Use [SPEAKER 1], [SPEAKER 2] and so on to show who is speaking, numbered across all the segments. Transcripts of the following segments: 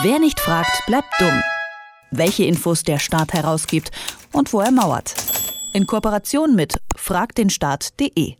[SPEAKER 1] Wer nicht fragt, bleibt dumm. Welche Infos der Staat herausgibt und wo er mauert. In Kooperation mit fragdenstaat.de.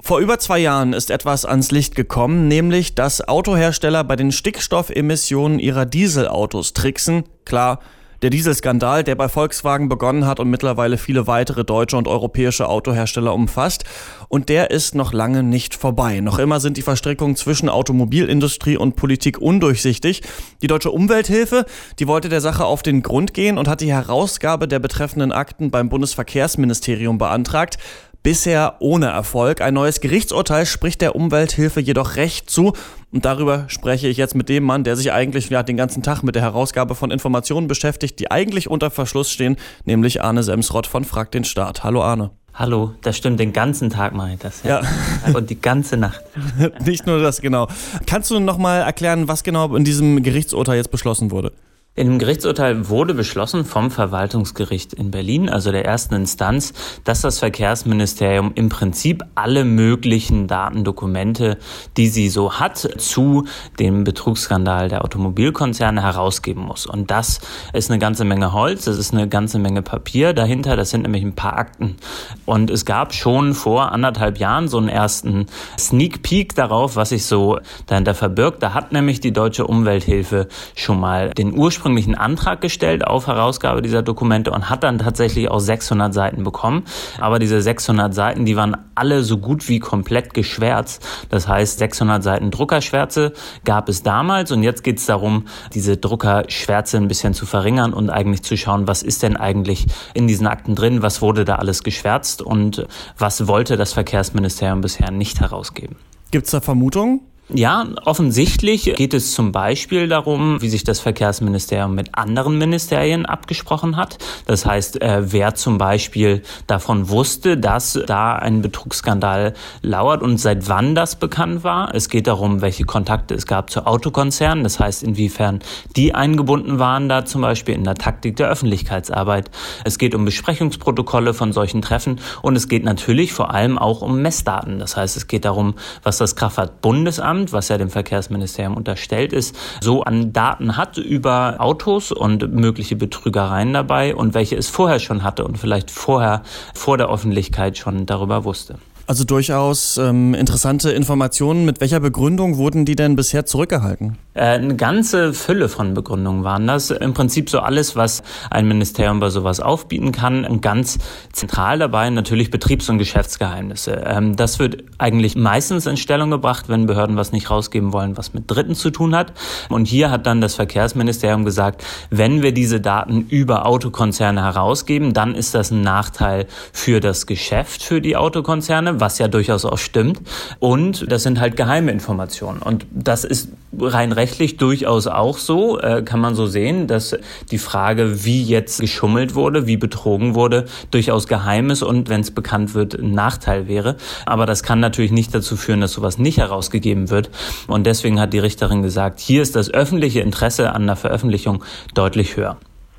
[SPEAKER 2] Vor über zwei Jahren ist etwas ans Licht gekommen, nämlich dass Autohersteller bei den Stickstoffemissionen ihrer Dieselautos tricksen. Klar, der Dieselskandal, der bei Volkswagen begonnen hat und mittlerweile viele weitere deutsche und europäische Autohersteller umfasst. Und der ist noch lange nicht vorbei. Noch immer sind die Verstrickungen zwischen Automobilindustrie und Politik undurchsichtig. Die Deutsche Umwelthilfe, die wollte der Sache auf den Grund gehen und hat die Herausgabe der betreffenden Akten beim Bundesverkehrsministerium beantragt bisher ohne Erfolg. Ein neues Gerichtsurteil spricht der Umwelthilfe jedoch recht zu. Und darüber spreche ich jetzt mit dem Mann, der sich eigentlich ja, den ganzen Tag mit der Herausgabe von Informationen beschäftigt, die eigentlich unter Verschluss stehen, nämlich Arne Semsrott von Frag den Staat. Hallo Arne.
[SPEAKER 3] Hallo, das stimmt, den ganzen Tag mache ich das. Ja. ja. Und die ganze Nacht.
[SPEAKER 2] Nicht nur das, genau. Kannst du nochmal erklären, was genau in diesem Gerichtsurteil jetzt beschlossen wurde?
[SPEAKER 3] In dem Gerichtsurteil wurde beschlossen vom Verwaltungsgericht in Berlin, also der ersten Instanz, dass das Verkehrsministerium im Prinzip alle möglichen Datendokumente, die sie so hat, zu dem Betrugsskandal der Automobilkonzerne herausgeben muss. Und das ist eine ganze Menge Holz, das ist eine ganze Menge Papier dahinter, das sind nämlich ein paar Akten. Und es gab schon vor anderthalb Jahren so einen ersten Sneak Peek darauf, was sich so dahinter verbirgt. Da hat nämlich die Deutsche Umwelthilfe schon mal den Ursprung ursprünglich einen Antrag gestellt auf Herausgabe dieser Dokumente und hat dann tatsächlich auch 600 Seiten bekommen. Aber diese 600 Seiten, die waren alle so gut wie komplett geschwärzt. Das heißt, 600 Seiten Druckerschwärze gab es damals und jetzt geht es darum, diese Druckerschwärze ein bisschen zu verringern und eigentlich zu schauen, was ist denn eigentlich in diesen Akten drin, was wurde da alles geschwärzt und was wollte das Verkehrsministerium bisher nicht herausgeben.
[SPEAKER 2] Gibt es da Vermutungen?
[SPEAKER 3] Ja, offensichtlich geht es zum Beispiel darum, wie sich das Verkehrsministerium mit anderen Ministerien abgesprochen hat. Das heißt, äh, wer zum Beispiel davon wusste, dass da ein Betrugsskandal lauert und seit wann das bekannt war. Es geht darum, welche Kontakte es gab zu Autokonzernen. Das heißt, inwiefern die eingebunden waren da zum Beispiel in der Taktik der Öffentlichkeitsarbeit. Es geht um Besprechungsprotokolle von solchen Treffen und es geht natürlich vor allem auch um Messdaten. Das heißt, es geht darum, was das Kraftfahrtbundesamt Bundesamt, was ja dem Verkehrsministerium unterstellt ist, so an Daten hat über Autos und mögliche Betrügereien dabei und welche es vorher schon hatte und vielleicht vorher vor der Öffentlichkeit schon darüber wusste.
[SPEAKER 2] Also durchaus ähm, interessante Informationen. Mit welcher Begründung wurden die denn bisher zurückgehalten?
[SPEAKER 3] Äh, eine ganze Fülle von Begründungen waren das. Im Prinzip so alles, was ein Ministerium bei sowas aufbieten kann. Und ganz zentral dabei natürlich Betriebs- und Geschäftsgeheimnisse. Ähm, das wird eigentlich meistens in Stellung gebracht, wenn Behörden was nicht rausgeben wollen, was mit Dritten zu tun hat. Und hier hat dann das Verkehrsministerium gesagt, wenn wir diese Daten über Autokonzerne herausgeben, dann ist das ein Nachteil für das Geschäft, für die Autokonzerne was ja durchaus auch stimmt. Und das sind halt geheime Informationen. Und das ist rein rechtlich durchaus auch so, äh, kann man so sehen, dass die Frage, wie jetzt geschummelt wurde, wie betrogen wurde, durchaus geheim ist und wenn es bekannt wird, ein Nachteil wäre. Aber das kann natürlich nicht dazu führen, dass sowas nicht herausgegeben wird. Und deswegen hat die Richterin gesagt, hier ist das öffentliche Interesse an der Veröffentlichung deutlich höher.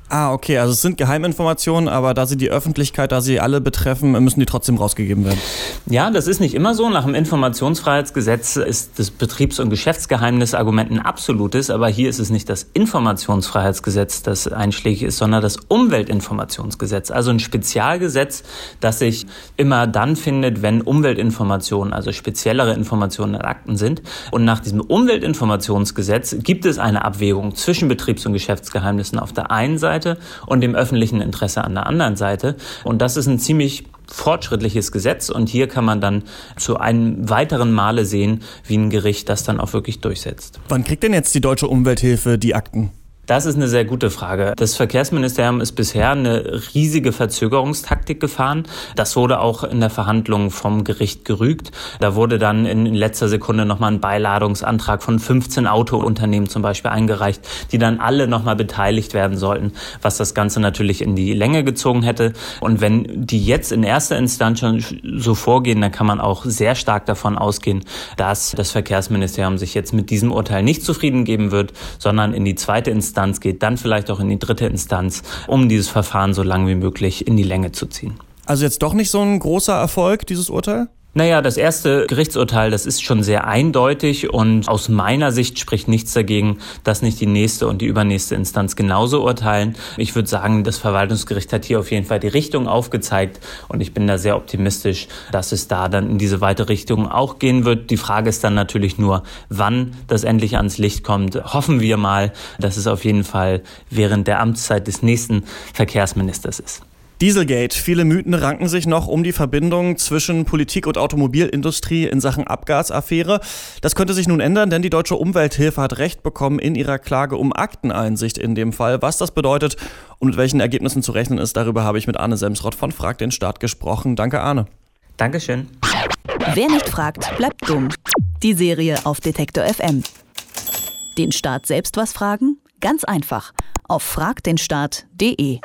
[SPEAKER 2] Ah, okay, also es sind Geheiminformationen, aber da sie die Öffentlichkeit, da sie alle betreffen, müssen die trotzdem rausgegeben werden.
[SPEAKER 3] Ja, das ist nicht immer so. Nach dem Informationsfreiheitsgesetz ist das Betriebs- und Geschäftsgeheimnisargument ein absolutes, aber hier ist es nicht das Informationsfreiheitsgesetz, das einschlägig ist, sondern das Umweltinformationsgesetz. Also ein Spezialgesetz, das sich immer dann findet, wenn Umweltinformationen, also speziellere Informationen in Akten sind. Und nach diesem Umweltinformationsgesetz gibt es eine Abwägung zwischen Betriebs- und Geschäftsgeheimnissen auf der einen Seite Seite und dem öffentlichen Interesse an der anderen Seite. Und das ist ein ziemlich fortschrittliches Gesetz und hier kann man dann zu einem weiteren Male sehen, wie ein Gericht das dann auch wirklich durchsetzt.
[SPEAKER 2] Wann kriegt denn jetzt die deutsche Umwelthilfe die Akten?
[SPEAKER 3] Das ist eine sehr gute Frage. Das Verkehrsministerium ist bisher eine riesige Verzögerungstaktik gefahren. Das wurde auch in der Verhandlung vom Gericht gerügt. Da wurde dann in letzter Sekunde nochmal ein Beiladungsantrag von 15 Autounternehmen zum Beispiel eingereicht, die dann alle nochmal beteiligt werden sollten, was das Ganze natürlich in die Länge gezogen hätte. Und wenn die jetzt in erster Instanz schon so vorgehen, dann kann man auch sehr stark davon ausgehen, dass das Verkehrsministerium sich jetzt mit diesem Urteil nicht zufrieden geben wird, sondern in die zweite Instanz Instanz geht, dann vielleicht auch in die dritte Instanz, um dieses Verfahren so lang wie möglich in die Länge zu ziehen.
[SPEAKER 2] Also jetzt doch nicht so ein großer Erfolg, dieses Urteil?
[SPEAKER 3] Naja, das erste Gerichtsurteil, das ist schon sehr eindeutig und aus meiner Sicht spricht nichts dagegen, dass nicht die nächste und die übernächste Instanz genauso urteilen. Ich würde sagen, das Verwaltungsgericht hat hier auf jeden Fall die Richtung aufgezeigt und ich bin da sehr optimistisch, dass es da dann in diese weite Richtung auch gehen wird. Die Frage ist dann natürlich nur, wann das endlich ans Licht kommt. Hoffen wir mal, dass es auf jeden Fall während der Amtszeit des nächsten Verkehrsministers ist.
[SPEAKER 2] Dieselgate. Viele Mythen ranken sich noch um die Verbindung zwischen Politik und Automobilindustrie in Sachen Abgasaffäre. Das könnte sich nun ändern, denn die Deutsche Umwelthilfe hat Recht bekommen in ihrer Klage um Akteneinsicht in dem Fall. Was das bedeutet und mit welchen Ergebnissen zu rechnen ist, darüber habe ich mit Arne Semsrott von Frag den Staat gesprochen. Danke, Arne.
[SPEAKER 3] Dankeschön.
[SPEAKER 1] Wer nicht fragt, bleibt dumm. Die Serie auf Detektor FM. Den Staat selbst was fragen? Ganz einfach. Auf fragdenstaat.de.